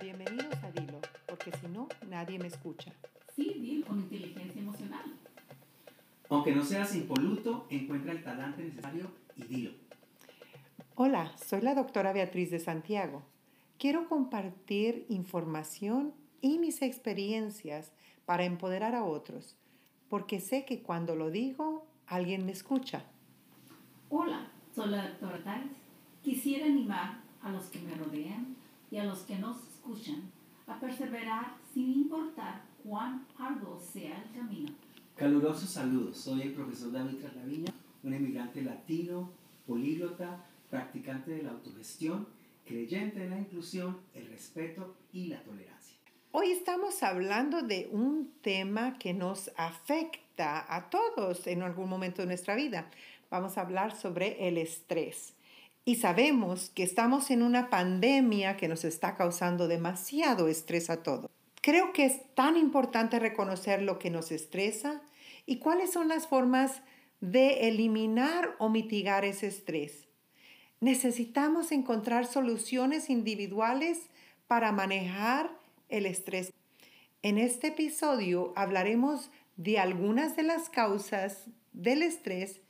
Bienvenidos a Dilo, porque si no, nadie me escucha. Sí, Dilo, con inteligencia emocional. Aunque no seas impoluto, encuentra el talante necesario y dilo. Hola, soy la doctora Beatriz de Santiago. Quiero compartir información y mis experiencias para empoderar a otros, porque sé que cuando lo digo, alguien me escucha. Hola, soy la doctora Tales. Quisiera animar a los que me rodean y a los que nos escuchan a perseverar sin importar cuán arduo sea el camino. Calurosos saludos, soy el profesor David Traslaviña, un emigrante latino, políglota, practicante de la autogestión, creyente en la inclusión, el respeto y la tolerancia. Hoy estamos hablando de un tema que nos afecta a todos en algún momento de nuestra vida. Vamos a hablar sobre el estrés. Y sabemos que estamos en una pandemia que nos está causando demasiado estrés a todos. Creo que es tan importante reconocer lo que nos estresa y cuáles son las formas de eliminar o mitigar ese estrés. Necesitamos encontrar soluciones individuales para manejar el estrés. En este episodio hablaremos de algunas de las causas del estrés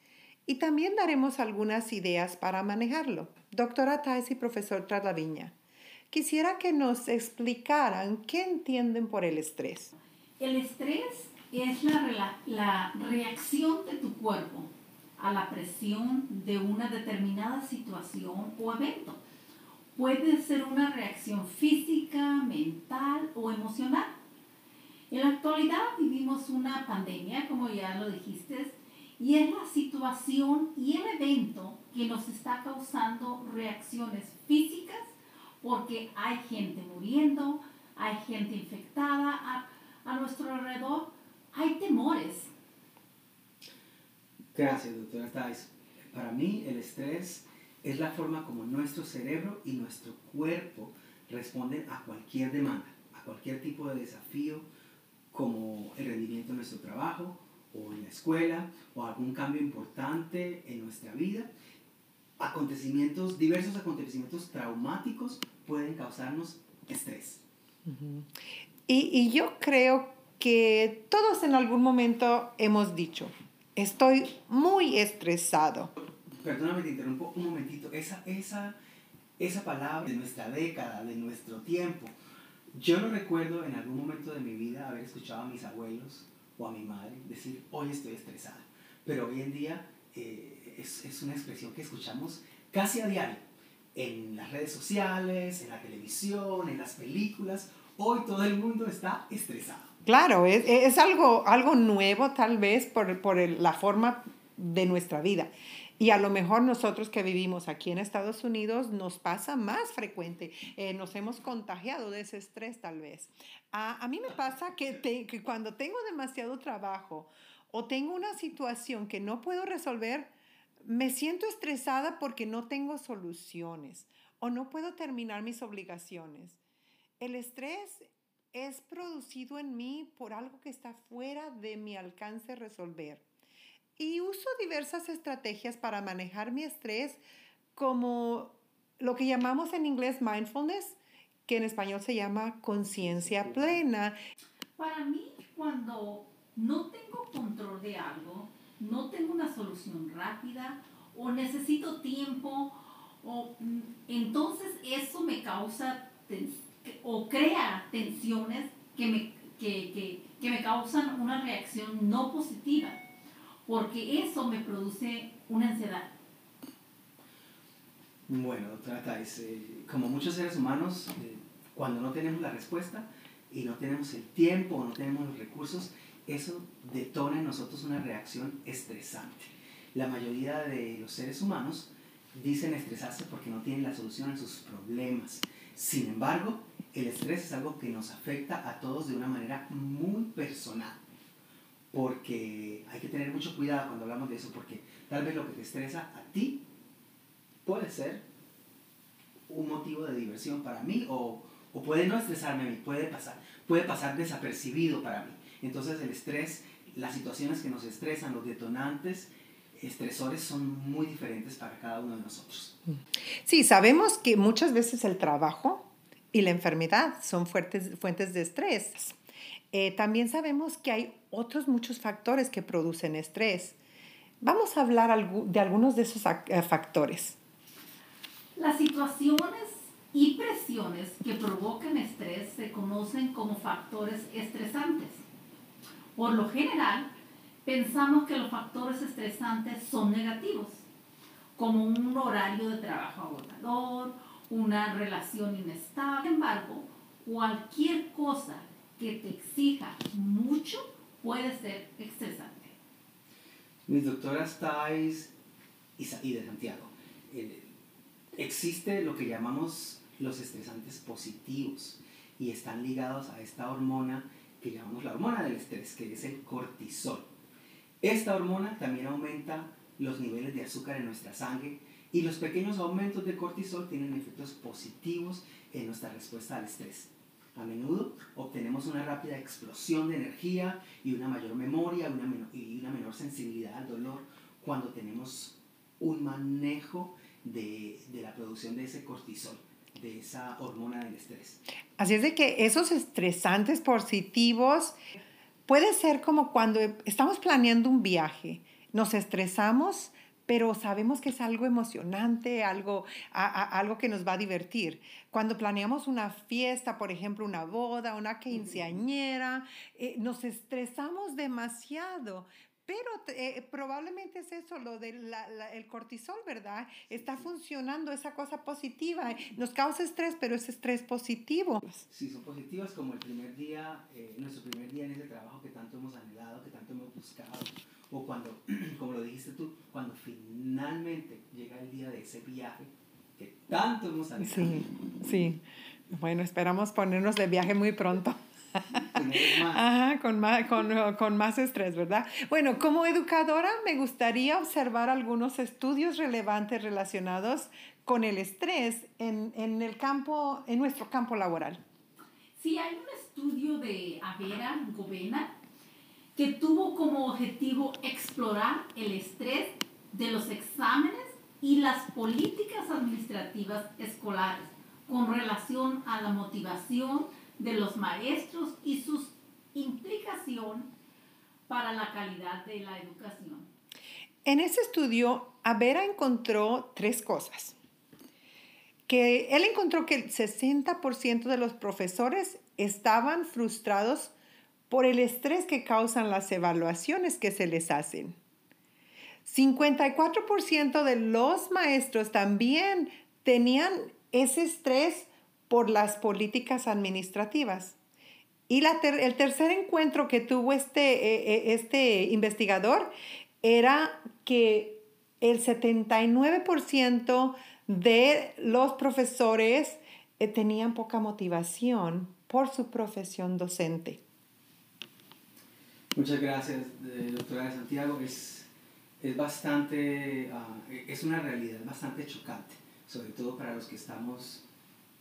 y también daremos algunas ideas para manejarlo. Doctora Tais y profesor Tradaviña, quisiera que nos explicaran qué entienden por el estrés. El estrés es la, la reacción de tu cuerpo a la presión de una determinada situación o evento. Puede ser una reacción física, mental o emocional. En la actualidad vivimos una pandemia, como ya lo dijiste, y es la situación y el evento que nos está causando reacciones físicas porque hay gente muriendo, hay gente infectada a, a nuestro alrededor, hay temores. Gracias, doctora Thais. Para mí, el estrés es la forma como nuestro cerebro y nuestro cuerpo responden a cualquier demanda, a cualquier tipo de desafío, como el rendimiento de nuestro trabajo o en la escuela o algún cambio importante en nuestra vida. Acontecimientos, diversos acontecimientos traumáticos pueden causarnos estrés. y, y yo creo que todos en algún momento hemos dicho, estoy muy estresado. Perdóname, te interrumpo un momentito. Esa, esa, esa palabra de nuestra década, de nuestro tiempo, yo no recuerdo en algún momento de mi vida haber escuchado a mis abuelos o a mi madre decir, hoy estoy estresada. Pero hoy en día eh, es, es una expresión que escuchamos casi a diario en las redes sociales, en la televisión, en las películas. Hoy todo el mundo está estresado. Claro, es, es algo, algo nuevo tal vez por, por el- la forma de nuestra vida. Y a lo mejor nosotros que vivimos aquí en Estados Unidos nos pasa más frecuente. Eh, nos hemos contagiado de ese estrés tal vez. A, a mí me pasa que, te- que cuando tengo demasiado trabajo o tengo una situación que no puedo resolver, me siento estresada porque no tengo soluciones o no puedo terminar mis obligaciones. El estrés es producido en mí por algo que está fuera de mi alcance resolver. Y uso diversas estrategias para manejar mi estrés, como lo que llamamos en inglés mindfulness, que en español se llama conciencia plena. Para mí, cuando no tengo control de algo, no tengo una solución rápida o necesito tiempo, o, mm, entonces eso me causa o crea tensiones que me, que, que, que me causan una reacción no positiva, porque eso me produce una ansiedad. Bueno, doctora Thais, como muchos seres humanos, eh, cuando no tenemos la respuesta y no tenemos el tiempo o no tenemos los recursos, eso detona en nosotros una reacción estresante. La mayoría de los seres humanos dicen estresarse porque no tienen la solución a sus problemas. Sin embargo, el estrés es algo que nos afecta a todos de una manera muy personal. Porque hay que tener mucho cuidado cuando hablamos de eso, porque tal vez lo que te estresa a ti puede ser un motivo de diversión para mí o, o puede no estresarme a mí, puede pasar, puede pasar desapercibido para mí. Entonces el estrés, las situaciones que nos estresan, los detonantes estresores son muy diferentes para cada uno de nosotros. Sí, sabemos que muchas veces el trabajo y la enfermedad son fuertes, fuentes de estrés. Eh, también sabemos que hay otros muchos factores que producen estrés. Vamos a hablar de algunos de esos eh, factores. Las situaciones y presiones que provocan estrés se conocen como factores estresantes. Por lo general, pensamos que los factores estresantes son negativos, como un horario de trabajo agotador, una relación inestable. Sin embargo, cualquier cosa que te exija mucho puede ser estresante. Mis doctoras Thais y de Santiago, eh, existe lo que llamamos los estresantes positivos y están ligados a esta hormona que llamamos la hormona del estrés, que es el cortisol. Esta hormona también aumenta los niveles de azúcar en nuestra sangre y los pequeños aumentos de cortisol tienen efectos positivos en nuestra respuesta al estrés. A menudo obtenemos una rápida explosión de energía y una mayor memoria y una menor sensibilidad al dolor cuando tenemos un manejo de, de la producción de ese cortisol de esa hormona del estrés. Así es de que esos estresantes positivos puede ser como cuando estamos planeando un viaje, nos estresamos, pero sabemos que es algo emocionante, algo, algo que nos va a divertir. Cuando planeamos una fiesta, por ejemplo, una boda, una quinceañera, eh, nos estresamos demasiado, pero eh, probablemente es eso, lo del el cortisol, ¿verdad? Está funcionando esa cosa positiva. Nos causa estrés, pero es estrés positivo. Sí, son positivas como el primer día, eh, nuestro primer día en ese trabajo que tanto hemos anhelado, que tanto hemos buscado. O cuando, como lo dijiste tú, cuando finalmente llega el día de ese viaje que tanto hemos anhelado. Sí, sí. Bueno, esperamos ponernos de viaje muy pronto. Ajá, con más, con, con más estrés, ¿verdad? Bueno, como educadora me gustaría observar algunos estudios relevantes relacionados con el estrés en, en, el campo, en nuestro campo laboral. Sí, hay un estudio de Avera Govena que tuvo como objetivo explorar el estrés de los exámenes y las políticas administrativas escolares con relación a la motivación de los maestros y sus implicación para la calidad de la educación. En ese estudio, Avera encontró tres cosas. Que él encontró que el 60% de los profesores estaban frustrados por el estrés que causan las evaluaciones que se les hacen. 54% de los maestros también tenían ese estrés por las políticas administrativas. Y la el tercer encuentro que tuvo este, eh, eh, este investigador era que el 79% de los profesores eh, tenían poca motivación por su profesión docente. Muchas gracias, doctora de Santiago. Es, es bastante, ah, es una realidad bastante chocante, sobre todo para los que estamos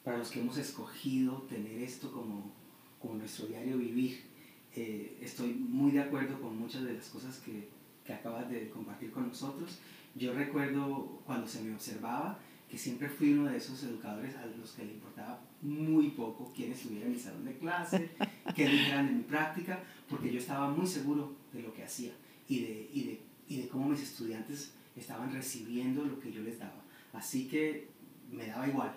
para los que hemos escogido tener esto como, como nuestro diario vivir. Eh, estoy muy de acuerdo con muchas de las cosas que, que acabas de compartir con nosotros. Yo recuerdo cuando se me observaba que siempre fui uno de esos educadores a los que le importaba muy poco quién estuviera en mi salón de clase, qué dijeran en mi práctica, porque yo estaba muy seguro de lo que hacía y de, y de, y de cómo mis estudiantes estaban recibiendo lo que yo les daba. Así que me daba igual,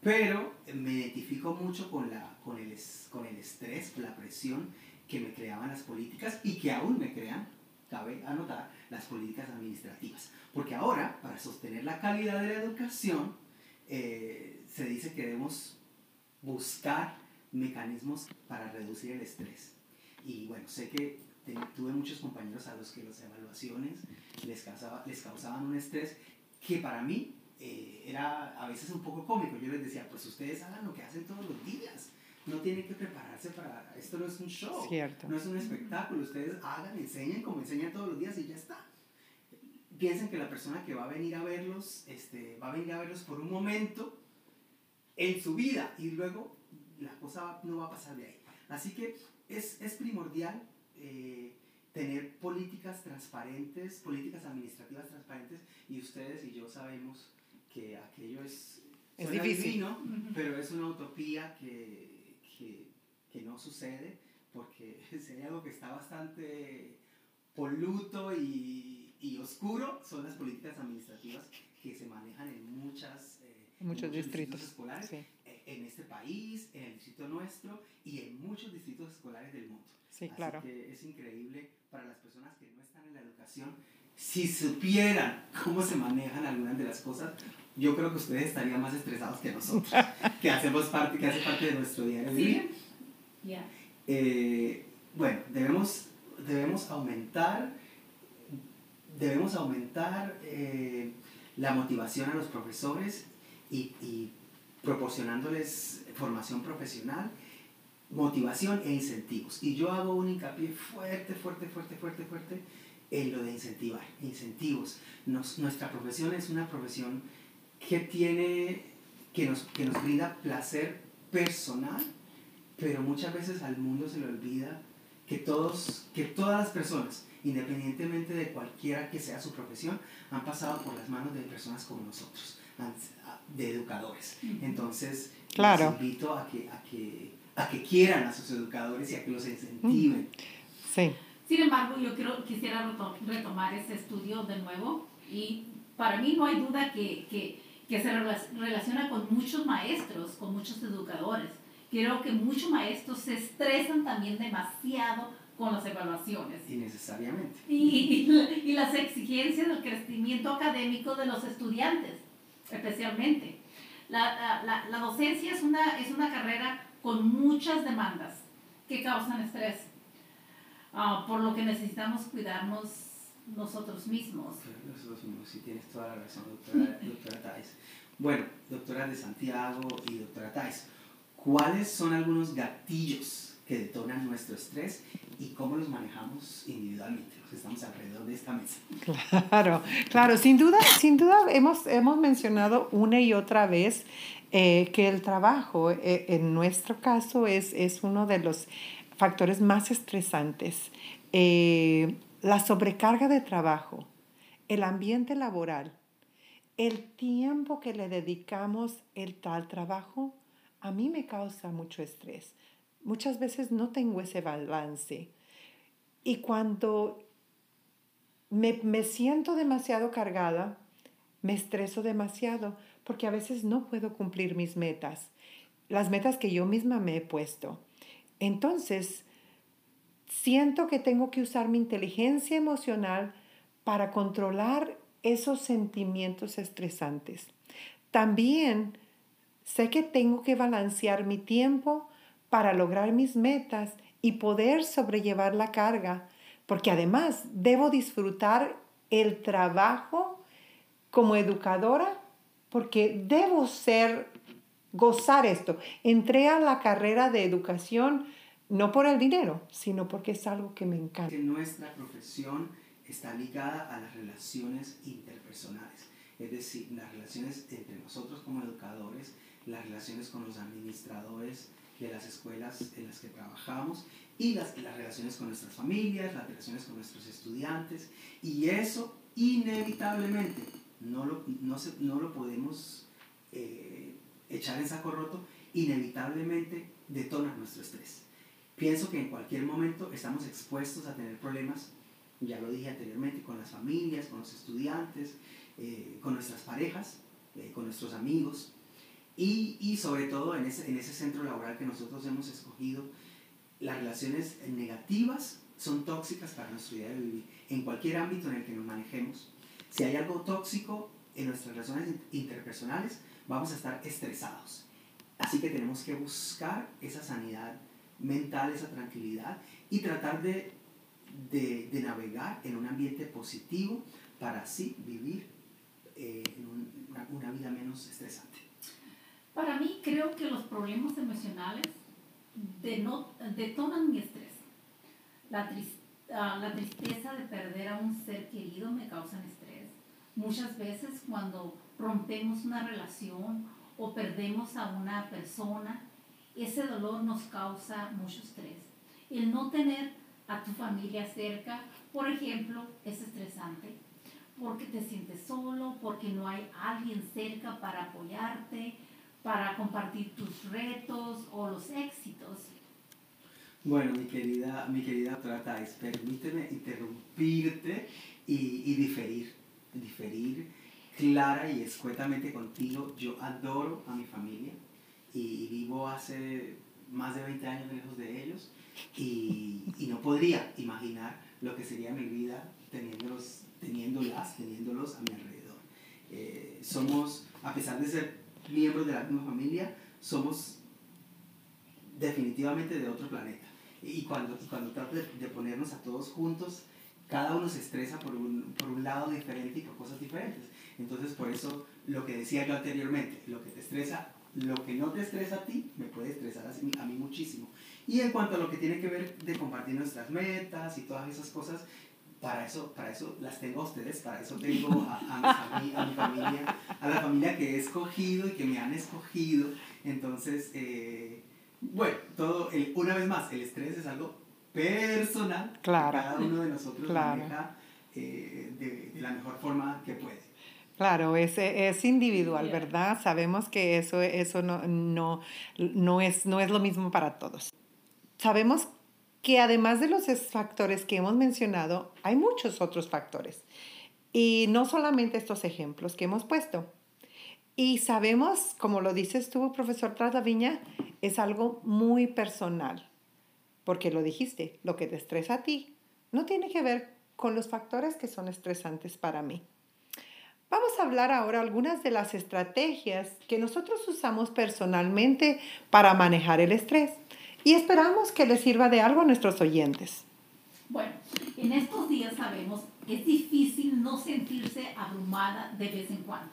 pero me identifico mucho con, la, con, el, con el estrés, la presión que me creaban las políticas y que aún me crean, cabe anotar, las políticas administrativas. Porque ahora, para sostener la calidad de la educación, eh, se dice que debemos buscar mecanismos para reducir el estrés. Y bueno, sé que tuve muchos compañeros a los que las evaluaciones les, causaba, les causaban un estrés que para mí eh, era a veces un poco cómico. Yo les decía, pues ustedes hagan lo que hacen todos los días. No tienen que prepararse para... Esto no es un show. No es un espectáculo. Ustedes hagan, enseñen como enseñan todos los días y ya está. Piensen que la persona que va a venir a verlos, este, va a venir a verlos por un momento en su vida y luego la cosa no va a pasar de ahí. Así que es, es primordial eh, tener políticas transparentes, políticas administrativas transparentes y ustedes y yo sabemos que aquello es Es difícil. divino, pero es una utopía que, que, que no sucede porque sería algo que está bastante poluto y, y oscuro. Son las políticas administrativas que se manejan en muchas... eh, en Muchos distritos. escolares Sí, eh, en este país, en el distrito nuestro y en muchos distritos escolares del mundo. sí, Así claro. que es increíble para las personas que no están en la educación. Si supieran cómo se manejan algunas de las cosas, yo creo que ustedes estarían más estresados que nosotros, que hacemos parte, que hace parte de nuestro diario vivir. Sí. Ya. Eh, bueno, debemos, debemos aumentar, debemos aumentar eh, la motivación a los profesores y, y proporcionándoles formación profesional, motivación e incentivos. Y yo hago un hincapié fuerte, fuerte, fuerte, fuerte, fuerte en lo de incentivar, incentivos. Nos- nuestra profesión es una profesión que tiene, que nos, que nos brinda placer personal, pero muchas veces al mundo se le olvida que todos, que todas las personas, independientemente de cualquiera que sea su profesión, han pasado por las manos de personas como nosotros, han- de educadores. Entonces, Claro. les invito a que, a, que, a que quieran a sus educadores y a que los incentiven. Sí, Sin embargo, yo quiero, quisiera reto- retomar ese estudio de nuevo y para mí no hay duda que, que, que se rela- relaciona con muchos maestros, con muchos educadores. Creo que muchos maestros se estresan también demasiado con las evaluaciones Innecesariamente. y, y- y las exigencias del crecimiento académico de los estudiantes, especialmente. La, la- la- la docencia es una, es una carrera con muchas demandas que causan estrés, ah, por lo que necesitamos cuidarnos nosotros mismos. Nosotros mismos, sí tienes toda la razón, doctora, doctora Thais. Bueno, doctora de Santiago y doctora Thais, ¿cuáles son algunos gatillos que detonan nuestro estrés y cómo los manejamos individualmente? Los que estamos alrededor de esta mesa. claro, claro. Sin duda, sin duda hemos, hemos mencionado una y otra vez eh, que el trabajo, eh, en nuestro caso, es, es uno de los factores más estresantes. Eh, la sobrecarga de trabajo, el ambiente laboral, el tiempo que le dedicamos el tal trabajo, a mí me causa mucho estrés. Muchas veces no tengo ese balance. Y cuando me, me siento demasiado cargada, me estreso demasiado, porque a veces no puedo cumplir mis metas, las metas que yo misma me he puesto. Entonces, siento que tengo que usar mi inteligencia emocional para controlar esos sentimientos estresantes. También sé que tengo que balancear mi tiempo para lograr mis metas y poder sobrellevar la carga, porque además debo disfrutar el trabajo como educadora, porque debo ser, gozar esto. Entré a la carrera de educación no por el dinero, sino porque es algo que me encanta. Que nuestra profesión está ligada a las relaciones interpersonales, es decir, las relaciones entre nosotros como educadores, las relaciones con los administradores de las escuelas en las que trabajamos y las, las relaciones con nuestras familias, las relaciones con nuestros estudiantes y eso inevitablemente no lo, no se- no lo podemos eh, echar en saco roto, inevitablemente detona nuestro estrés. Pienso que en cualquier momento estamos expuestos a tener problemas, ya lo dije anteriormente, con las familias, con los estudiantes, eh, con nuestras parejas, eh, con nuestros amigos y, y sobre todo en ese, en ese centro laboral que nosotros hemos escogido, las relaciones negativas son tóxicas para nuestro día de vivir, en cualquier ámbito en el que nos manejemos. Si hay algo tóxico en nuestras relaciones interpersonales, vamos a estar estresados. Así que tenemos que buscar esa sanidad mental, esa tranquilidad y tratar de, de, de navegar en un ambiente positivo para así vivir eh, un- una, una vida menos estresante. Para mí creo que los problemas emocionales detonan mi estrés. La, ah, la tristeza de perder a un ser querido me causa estrés. Muchas veces cuando rompemos una relación o perdemos a una persona, ese dolor nos causa mucho estrés. El no tener a tu familia cerca, por ejemplo, es estresante porque te sientes solo, porque no hay alguien cerca para apoyarte, para compartir tus retos o los éxitos. Bueno, mi querida, mi querida doctora Thais, permíteme interrumpirte y, y diferir, diferir clara y escuetamente contigo. Yo adoro a mi familia y vivo hace más de 20 años lejos de ellos y, y no podría imaginar lo que sería mi vida teniéndolos, teniéndolas, teniéndolos a mi alrededor. Eh, somos, a pesar de ser miembros de la misma familia, somos definitivamente de otro planeta. Y cuando, cuando trato de, de ponernos a todos juntos, cada uno se estresa por un, por un lado diferente y por cosas diferentes. Entonces, por eso, lo que decía yo anteriormente, lo que te estresa, lo que no te estresa a ti, me puede estresar a mí muchísimo. Y en cuanto a lo que tiene que ver de compartir nuestras metas y todas esas cosas, para eso, para eso las tengo a ustedes, para eso tengo a, a, mi, a mi, familia, a la familia que he escogido y que me han escogido. Entonces, eh, bueno, todo, el, una vez más, el estrés es algo personal. Claro. cada uno de nosotros claro. maneja eh, de, de, la mejor forma que puede. Claro, es, es individual, ¿verdad? Sabemos que eso, eso no, no, no, es, no es lo mismo para todos. Sabemos que además de los factores que hemos mencionado, hay muchos otros factores. Y no solamente estos ejemplos que hemos puesto. Y sabemos, como lo dices tú, profesor Trataviña, es algo muy personal, porque lo dijiste, lo que te estresa a ti no tiene que ver con los factores que son estresantes para mí. Vamos a hablar ahora algunas de las estrategias que nosotros usamos personalmente para manejar el estrés y esperamos que les sirva de algo a nuestros oyentes. Bueno, en estos días sabemos que es difícil no sentirse abrumada de vez en cuando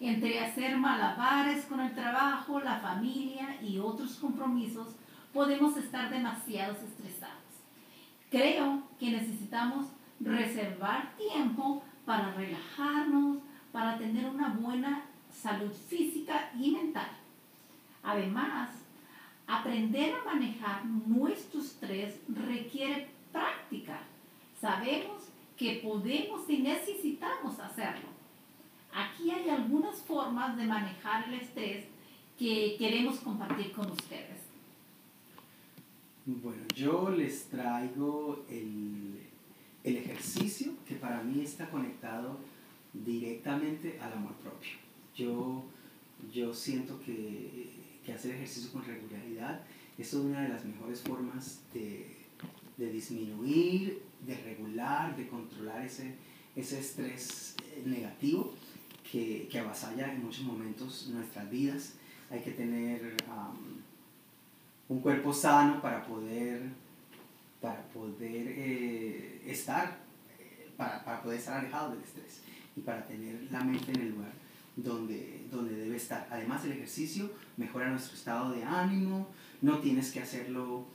entre hacer malabares con el trabajo, la familia y otros compromisos, podemos estar demasiado estresados. Creo que necesitamos reservar tiempo para relajarnos, para tener una buena salud física y mental. Además, aprender a manejar nuestro estrés requiere práctica. Sabemos que podemos y necesitamos hacerlo Aquí hay algunas formas de manejar el estrés que queremos compartir con ustedes. Bueno, yo les traigo el, el ejercicio que para mí está conectado directamente al amor propio. Yo, yo siento que, que hacer ejercicio con regularidad es una de las mejores formas de, de disminuir, de regular, de controlar ese, ese estrés eh, negativo que, que avasalla en muchos momentos nuestras vidas. Hay que tener un cuerpo sano para poder, para poder eh, estar, eh, para, para, poder estar alejado del estrés y para tener la mente en el lugar donde, donde debe estar. Además, el ejercicio mejora nuestro estado de ánimo, no tienes que hacerlo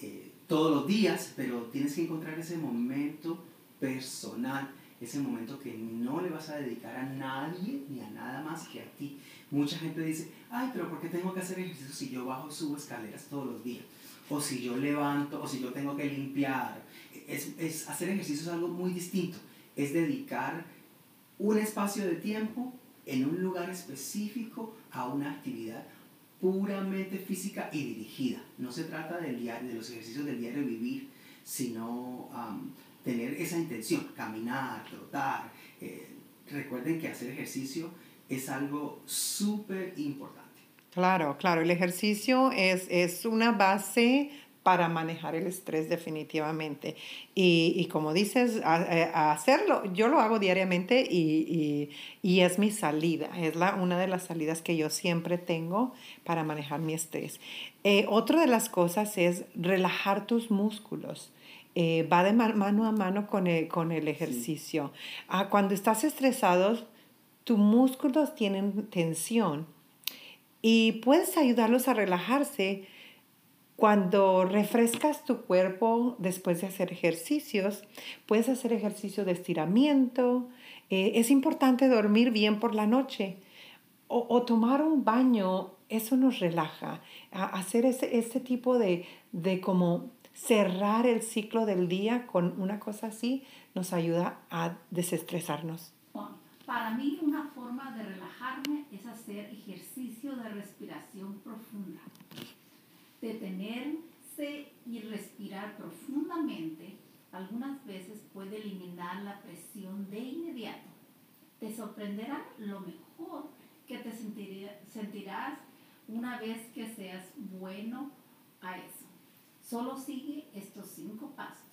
eh, todos los días, pero tienes que encontrar ese momento personal ese momento que no le vas a dedicar a nadie ni a nada más que a ti. Mucha gente dice, ay, pero ¿por qué tengo que hacer ejercicio si yo bajo y subo escaleras todos los días? O si yo levanto, o si yo tengo que limpiar. Es, es, hacer ejercicio es algo muy distinto. Es dedicar un espacio de tiempo en un lugar específico a una actividad puramente física y dirigida. No se trata del diario, de los ejercicios del diario vivir, sino tener esa intención, caminar, trotar. Eh, recuerden que hacer ejercicio es algo súper importante. Claro, claro, el ejercicio es, es, una base para manejar el estrés definitivamente. Y, y como dices, a, a hacerlo, yo lo hago diariamente y, y, y, es mi salida, es la, una de las salidas que yo siempre tengo para manejar mi estrés. Eh, otra de las cosas es relajar tus músculos. Eh, va de mano a mano con el, con el ejercicio. Sí. Ah, cuando estás estresado, tus músculos tienen tensión y puedes ayudarlos a relajarse cuando refrescas tu cuerpo después de hacer ejercicios. Puedes hacer ejercicio de estiramiento. Eh, es importante dormir bien por la noche o, o, tomar un baño. Eso nos relaja. A hacer ese, ese tipo de, de como cerrar el ciclo del día con una cosa así nos ayuda a desestresarnos. Bueno, para mí una forma de relajarme es hacer ejercicio de respiración profunda. Detenerse y respirar profundamente algunas veces puede eliminar la presión de inmediato. Te sorprenderá lo mejor que te sentirás una vez que seas bueno a eso. Solo sigue estos cinco pasos.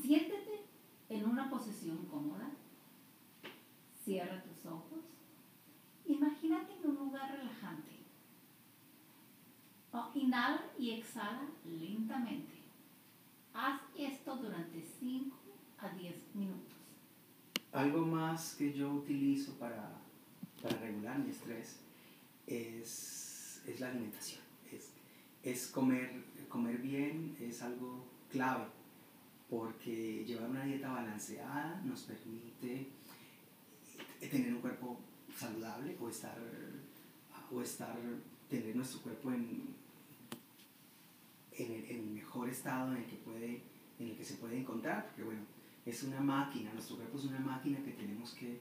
Siéntete en una posición. Cierra tus ojos. Imagínate en un lugar relajante. inhala y exhala lentamente. Haz esto durante 5 a 10 minutos. Algo más que yo utilizo para, para regular mi estrés es, es la alimentación. Es, es comer, comer bien, es algo clave porque llevar una dieta balanceada nos permite tener un cuerpo saludable o estar, o estar tener nuestro cuerpo en, en, el, mejor estado en el, que puede, en el que se puede encontrar, porque bueno, es una máquina, nuestro cuerpo es una máquina que tenemos que,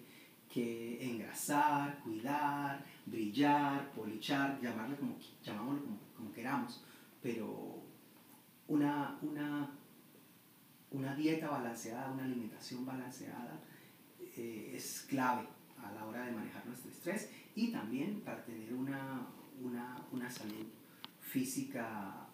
que engrasar, cuidar, brillar, polichar, llamarle como, llamámoslo como, queramos, pero una, una una dieta balanceada, una alimentación balanceada eh, es clave la hora de manejar nuestro estrés y también para tener una, una, salud física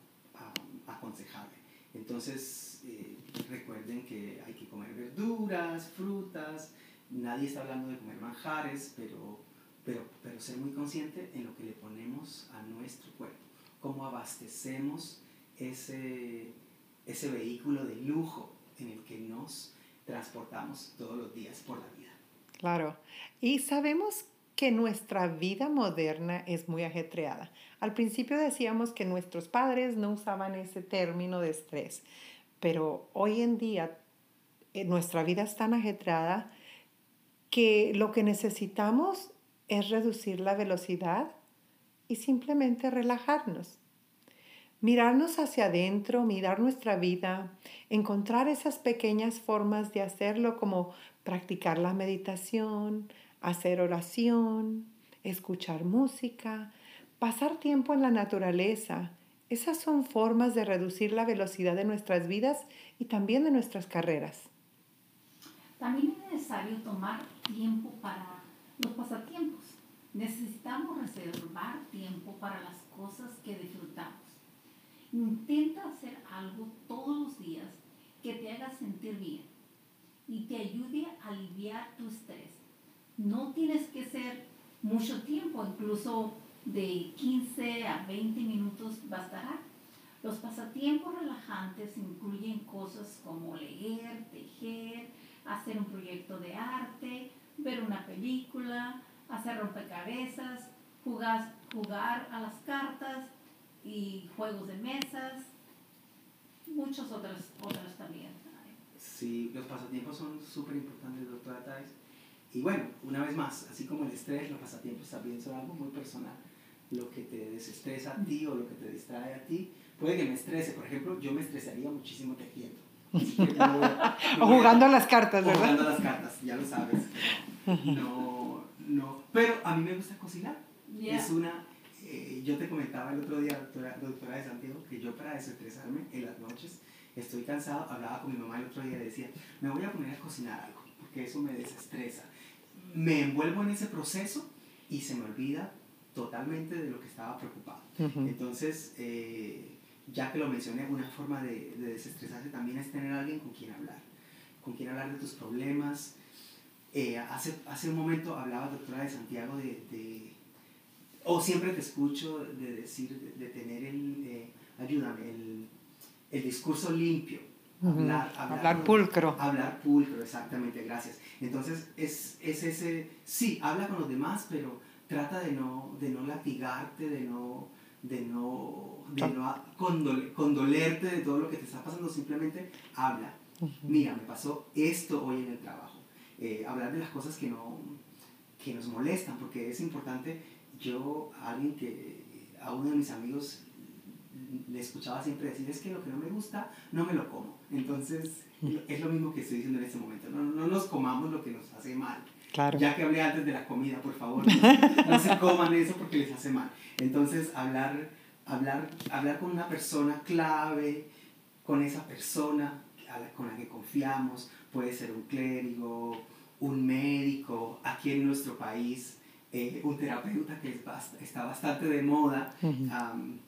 aconsejable. Entonces, eh, recuerden que hay que comer verduras, frutas, nadie está hablando de comer manjares, pero, pero, pero ser muy consciente en lo que le ponemos a nuestro cuerpo, cómo abastecemos ese ese vehículo de lujo en el que nos transportamos todos los días por la vida. Claro, y sabemos que nuestra vida moderna es muy ajetreada. Al principio decíamos que nuestros padres no usaban ese término de estrés, pero hoy en día eh, nuestra vida es tan ajetreada que lo que necesitamos es reducir la velocidad y simplemente relajarnos mirarnos hacia adentro, mirar nuestra vida, encontrar esas pequeñas formas de hacerlo como practicar la meditación, hacer oración, escuchar música, pasar tiempo en la naturaleza. Esas son formas de reducir la velocidad de nuestras vidas y también de nuestras carreras. También es necesario tomar tiempo para los pasatiempos. Necesitamos reservar tiempo para las cosas que disfrutamos. Intenta hacer algo todos los días que te haga sentir bien y te ayude a aliviar tu estrés. No tienes que ser mucho tiempo, incluso de 15 a 20 minutos bastará. Los pasatiempos relajantes incluyen cosas como leer, tejer, hacer un proyecto de arte, ver una película, hacer rompecabezas, jugar, jugar a las cartas, y juegos de mesas, muchos otros, otros también. Sí, los pasatiempos son súper importantes, doctora Thais. Y bueno, una vez más, así como el estrés, los pasatiempos también son algo muy personal. Lo que te desestresa a ti o lo que te distrae a ti, puede que me estrese. Por ejemplo, yo me estresaría muchísimo tejiendo. o jugando a las cartas, ¿verdad? jugando a las cartas, ya lo sabes. No, no. Pero a mí me gusta cocinar. Es una eh, yo te comentaba el otro día, doctora, doctora de Santiago, que yo para desestresarme en las noches estoy cansado, hablaba con mi mamá el otro día y decía, me voy a poner a cocinar algo, porque eso me desestresa. Me envuelvo en ese proceso y se me olvida totalmente de lo que estaba preocupado. Entonces, eh, ya que lo mencioné, una forma de, de, desestresarse también es tener a alguien con quien hablar, con quien hablar de tus problemas. Eh, hace, hace un momento hablaba doctora de Santiago de, de o siempre te escucho de decir, de, tener el, eh, ayúdame, el, el, discurso limpio. Hablar, hablar, pulcro. Hablar pulcro, exactamente, gracias. Entonces, es, es, ese, sí, habla con los demás, pero trata de no, de no latigarte, de no, de no, de no condolerte de todo lo que te está pasando, simplemente habla. Mira, me pasó esto hoy en el trabajo. Eh, hablar de las cosas que, no, que nos molestan, porque es importante yo a alguien que, a uno de mis amigos le escuchaba siempre decir, es que lo que no me gusta, no me lo como. Entonces, es lo mismo que estoy diciendo en este momento, no, no nos comamos lo que nos hace mal, Claro. Ya que hablé antes de la comida, por favor, no, se- no se coman eso porque les hace mal. Entonces, hablar, hablar, hablar con una persona clave, con esa persona con la que confiamos, puede ser un clérigo, un médico, aquí en nuestro país, eh, un terapeuta que es bast- está bastante de moda, Ujú. am,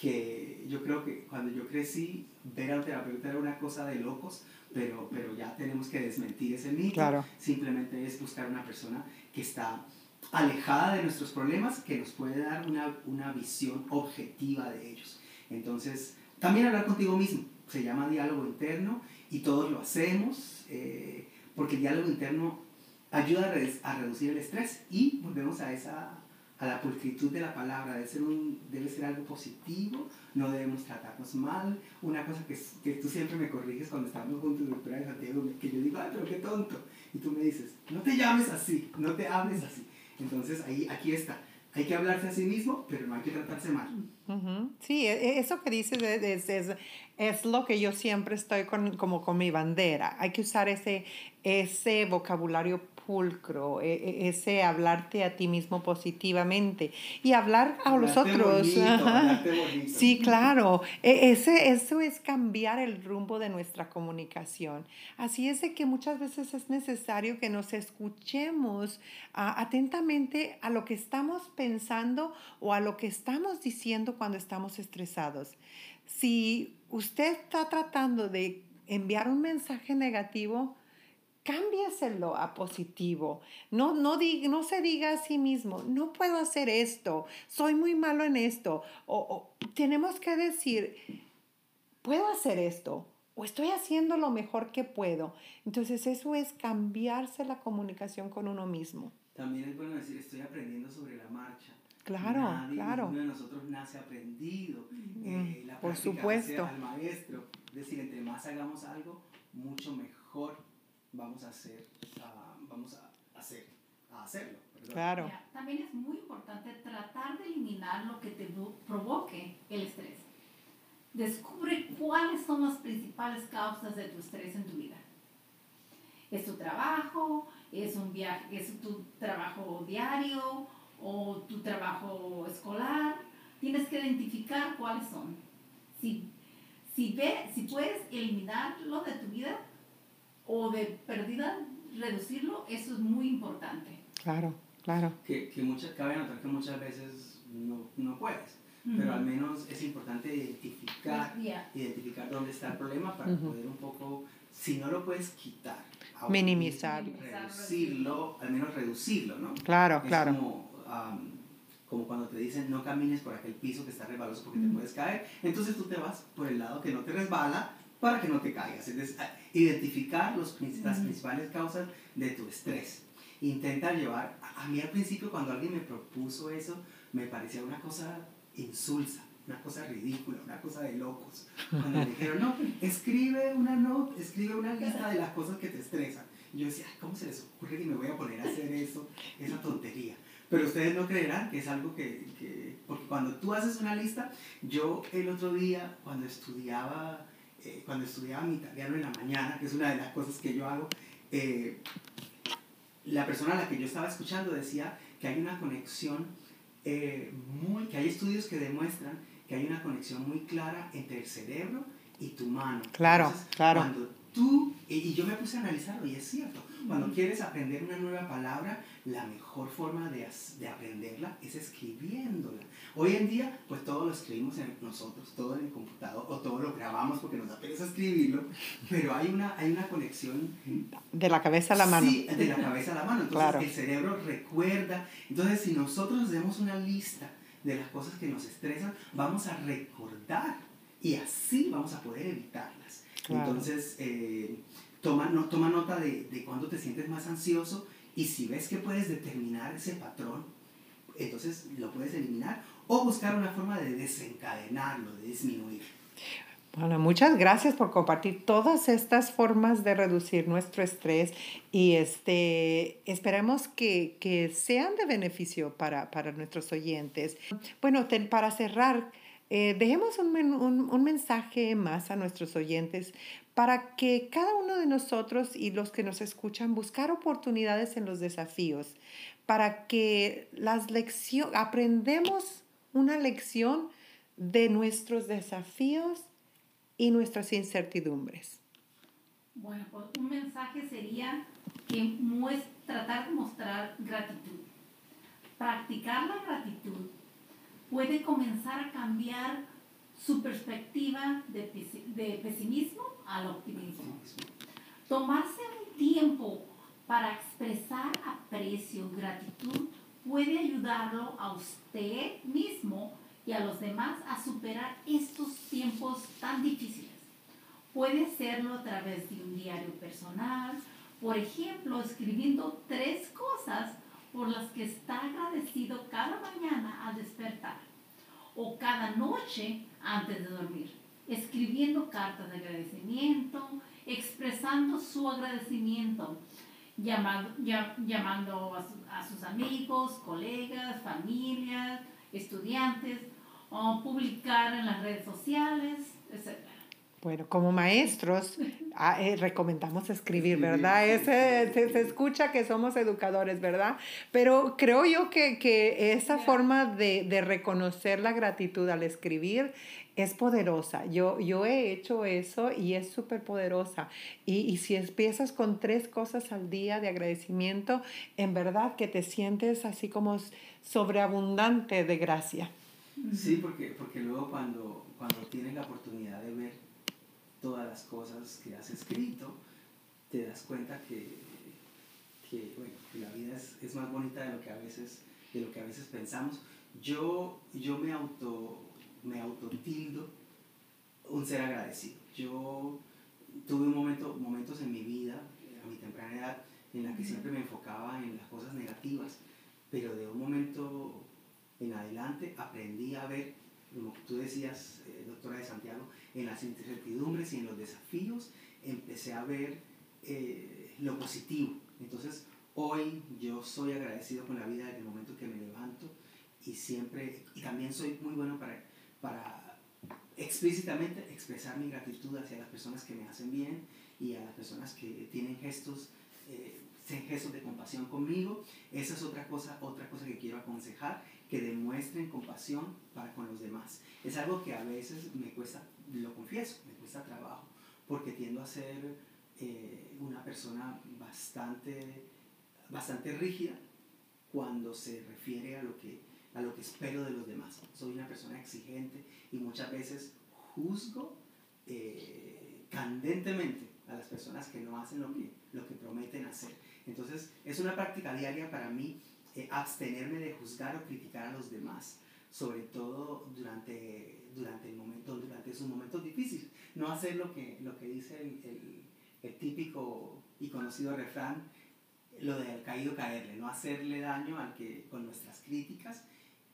que yo creo que cuando yo crecí, ver a un terapeuta era una cosa de locos, pero, pero ya tenemos que desmentir ese mito. Claro. Simplemente es buscar una persona que está alejada de nuestros problemas, que nos puede dar una, una visión objetiva de ellos. Entonces, también hablar contigo mismo, se llama diálogo interno y todos lo hacemos, eh, porque el diálogo interno ayuda a, redu- a reducir el estrés y volvemos a esa a la pulcritud de la palabra, debe ser, un, debe ser algo positivo, no debemos tratarnos mal. Una cosa que, que tú siempre me corriges cuando estamos juntos, doctora de Santiago, que yo digo, ay, pero qué tonto. Y tú me dices, no te llames así, no te hables así. Entonces ahí, aquí está, hay que hablarse a sí mismo, pero no hay que tratarse mal. Ujú. Sí, e- e- eso que dices es, es, es- es lo que yo siempre estoy con, como con mi bandera. Hay que usar ese, ese vocabulario pulcro, e- e- ese hablarte a ti mismo positivamente y hablar a los otros. bonito, bonito. Sí, claro. E- Ese, eso es cambiar el rumbo de nuestra comunicación. Así es de que muchas veces es necesario que nos escuchemos atentamente a lo que estamos pensando o a lo que estamos diciendo cuando estamos estresados. Si usted está tratando de enviar un mensaje negativo, cámbiaselo a positivo. No, no, di- no se diga a sí mismo, no puedo hacer esto, soy muy malo en esto. O, o tenemos que decir, puedo hacer esto o estoy haciendo lo mejor que puedo. Entonces eso es cambiarse la comunicación con uno mismo. También es bueno decir, estoy aprendiendo sobre la marcha. Claro, Nadie, claro. Ninguno de nosotros nace aprendido. Mm, Eh, la por supuesto. hace al maestro. Es decir, entre más hagamos algo, mucho mejor vamos a hacer, ah, vamos a hacer, a hacerlo. ¿verdad? Claro. Mira, también es muy importante tratar de eliminar lo que te provoque el estrés. Descubre cuáles son las principales causas de tu estrés en tu vida. ¿Es tu trabajo? ¿Es un viaje? ¿Es tu trabajo diario? ¿O tu trabajo escolar? Tienes que identificar cuáles son. Si, si, ve, si puedes eliminarlo de tu vida o de pérdida, reducirlo, eso es muy importante. Claro, claro. Que, que muchas, cabe notar que muchas veces no, no puedes, pero al menos es importante identificar, Ya. identificar dónde está el problema para Ujú. poder un poco, si no lo puedes quitar, Minimizarlo. reducirlo, al menos reducirlo, ¿no? Claro, Es claro. como, am, como cuando te dicen no camines por aquel piso que está resbaloso porque te puedes caer. Entonces tú te vas por el lado que no te resbala para que no te caigas. Entonces, identificar los, las principales causas de tu estrés. Intenta llevar, a, mí al principio cuando alguien me propuso eso, me parecía una cosa insulsa, una cosa ridícula, una cosa de locos. Cuando me dijeron, no, escribe una note, escribe una lista de las cosas que te estresan. Y yo decía, "Ay, ¿cómo se les ocurre que me voy a poner a hacer eso? Esa tontería. Pero ustedes no creerán que es algo que, que- porque cuando tú haces una lista, yo el otro día, cuando estudiaba, eh, cuando estudiaba mi italiano en la mañana, que es una de las cosas que yo hago, eh, la persona a la que yo estaba escuchando decía que hay una conexión eh, muy, que hay estudios que demuestran que hay una conexión muy clara entre el cerebro y tu mano. Claro, Entonces, claro. Cuando tú, y, y yo me puse a analizarlo y es cierto, cuando quieres aprender una nueva palabra, la mejor forma de, de aprenderla es escribiéndola. Hoy en día, pues todo lo escribimos en nosotros, todo en el computador, o todo lo grabamos porque nos da pereza escribirlo, pero hay una, hay una conexión De la cabeza a la mano. Sí, de la cabeza a la mano. Entonces Claro. el cerebro recuerda. Entonces si nosotros hacemos una lista de las cosas que nos estresan, vamos a recordar y así vamos a poder evitarlas. Claro. Entonces eh, toma, no, toma nota de, de cuándo te sientes más ansioso y si ves que puedes determinar ese patrón, entonces lo puedes eliminar o buscar una forma de desencadenarlo, de disminuir. Bueno, muchas gracias por compartir todas estas formas de reducir nuestro estrés y este, esperemos que, que sean de beneficio para, para nuestros oyentes. Bueno, para cerrar, eh, dejemos un, un, un, mensaje más a nuestros oyentes para que cada uno de nosotros y los que nos escuchan buscar oportunidades en los desafíos, para que las lecciones, aprendemos una lección de nuestros desafíos y nuestras incertidumbres. Bueno, pues un mensaje sería que tratar de mostrar gratitud. Practicar la gratitud puede comenzar a cambiar su perspectiva de, de pesimismo al optimismo. Tomarse un tiempo para expresar aprecio, gratitud, puede ayudarlo a usted mismo y a los demás a superar estos tiempos tan difíciles. Puede hacerlo a través de un diario personal, por ejemplo, escribiendo tres cosas por las que está agradecido cada mañana al despertar o cada noche antes de dormir, escribiendo cartas de agradecimiento, expresando su agradecimiento, llamando, llamando a, a sus amigos, colegas, familias, estudiantes, o publicar en las redes sociales, etc. Bueno, como maestros, ah, eh, recomendamos escribir, ¿verdad? Ese, se, escucha que somos educadores, ¿verdad? Pero creo yo que, que esa forma de, de, reconocer la gratitud al escribir es poderosa. Yo, yo he hecho eso y es súper poderosa. Y, y si empiezas con tres cosas al día de agradecimiento, en verdad que te sientes así como sobreabundante de gracia. Sí, porque, porque luego cuando, cuando tienes la oportunidad de ver todas las cosas que has escrito, te das cuenta que, que, bueno, que la vida es, es, más bonita de lo que a veces, de lo que a veces pensamos. Yo, yo me auto me autotildo un ser agradecido. Yo tuve un momento, momentos en mi vida, a mi temprana edad, en la que siempre me enfocaba en las cosas negativas, pero de un momento en adelante aprendí a ver, como tú decías, eh, doctora de Santiago, en las incertidumbres y en los desafíos, empecé a ver eh, lo positivo. Entonces, hoy yo soy agradecido con la vida desde el momento que me levanto y siempre, y también soy muy bueno para, para explícitamente expresar mi gratitud hacia las personas que me hacen bien y a las personas que tienen gestos, eh, gestos de compasión conmigo. Esa es otra cosa, otra cosa que quiero aconsejar, que demuestren compasión para con los demás. Es algo que a veces me cuesta lo confieso, me cuesta trabajo, porque tiendo a ser eh, una persona bastante, bastante rígida cuando se refiere a lo, que, a lo que espero de los demás. Soy una persona exigente y muchas veces juzgo eh, candentemente a las personas que no hacen lo que, lo que prometen hacer. Entonces es una práctica diaria para mí eh, abstenerme de juzgar o criticar a los demás, sobre todo durante durante, el momento, durante esos momentos difíciles. No hacer lo que, lo que dice el, el, típico y conocido refrán, lo de al caído caerle, no hacerle daño al que, con nuestras críticas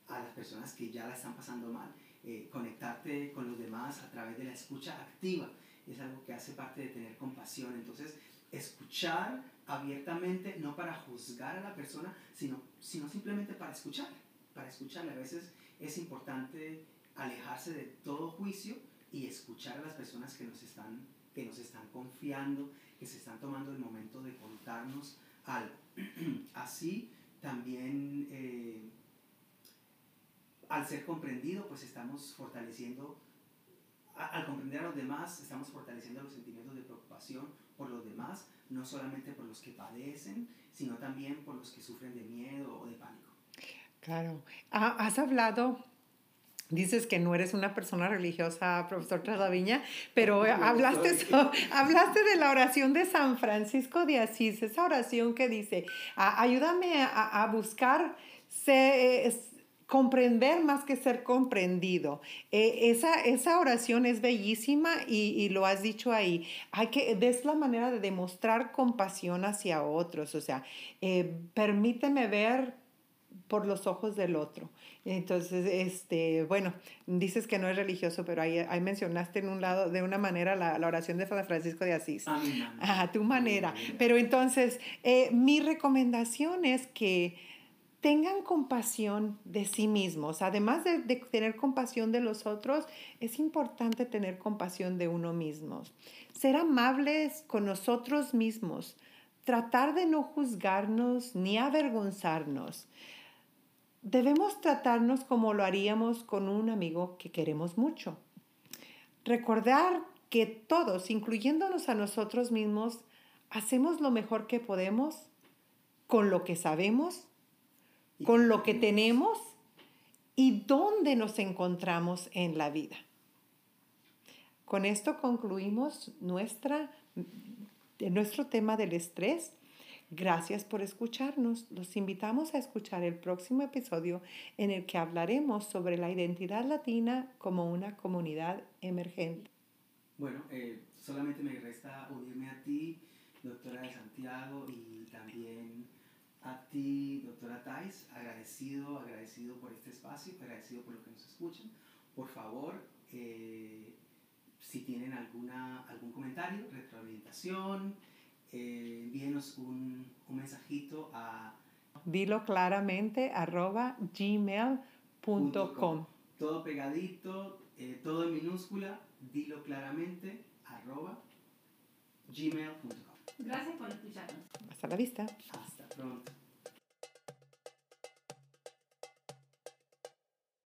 a las personas que ya la están pasando mal. Eh, conectarte con los demás a través de la escucha activa es algo que hace parte de tener compasión. Entonces, escuchar abiertamente, no para juzgar a la persona, sino, sino simplemente para escuchar, para escucharle. A veces es importante alejarse de todo juicio y escuchar a las personas que nos están, que nos están confiando, que se están tomando el momento de contarnos algo. Así también eh, al ser comprendido, pues estamos fortaleciendo, al comprender a los demás, estamos fortaleciendo los sentimientos de preocupación por los demás, no solamente por los que padecen, sino también por los que sufren de miedo o de pánico. Claro. Has hablado Dices que no eres una persona religiosa, profesor Tradaviña, pero hablaste, hablaste de la oración de San Francisco de Asís, esa oración que dice, ayúdame a, buscar comprender más que ser comprendido. Eh, esa, esa oración es bellísima y, lo has dicho ahí. Hay que, es la manera de demostrar compasión hacia otros, o sea, eh, permíteme ver por los ojos del otro. Entonces, este, bueno, dices que no es religioso, pero ahí, ahí mencionaste en un lado, de una manera, la, la oración de San Francisco de Asís. A tu manera. Pero entonces, eh, mi recomendación es que tengan compasión de sí mismos. Además de, de, tener compasión de los otros, es importante tener compasión de uno mismo. Ser amables con nosotros mismos. Tratar de no juzgarnos ni avergonzarnos. Debemos tratarnos como lo haríamos con un amigo que queremos mucho. Recordar que todos, incluyéndonos a nosotros mismos, hacemos lo mejor que podemos con lo que sabemos con lo que tenemos y dónde nos encontramos en la vida. Con esto concluimos nuestra, nuestro tema del estrés. Gracias por escucharnos. Los invitamos a escuchar el próximo episodio en el que hablaremos sobre la identidad latina como una comunidad emergente. Bueno, eh, solamente me resta unirme a ti, doctora de Santiago, y también a ti, doctora Thais, agradecido, agradecido por este espacio, agradecido por lo que nos escuchan. Por favor, eh, si tienen alguna, algún comentario, retroalimentación, eh, envíenos un, un, mensajito a dilo claramente arroba gmail.com. Todo pegadito, eh, todo en minúscula, dilo claramente arroba gmail.com. Gracias por escucharnos. Hasta la vista. Hasta pronto.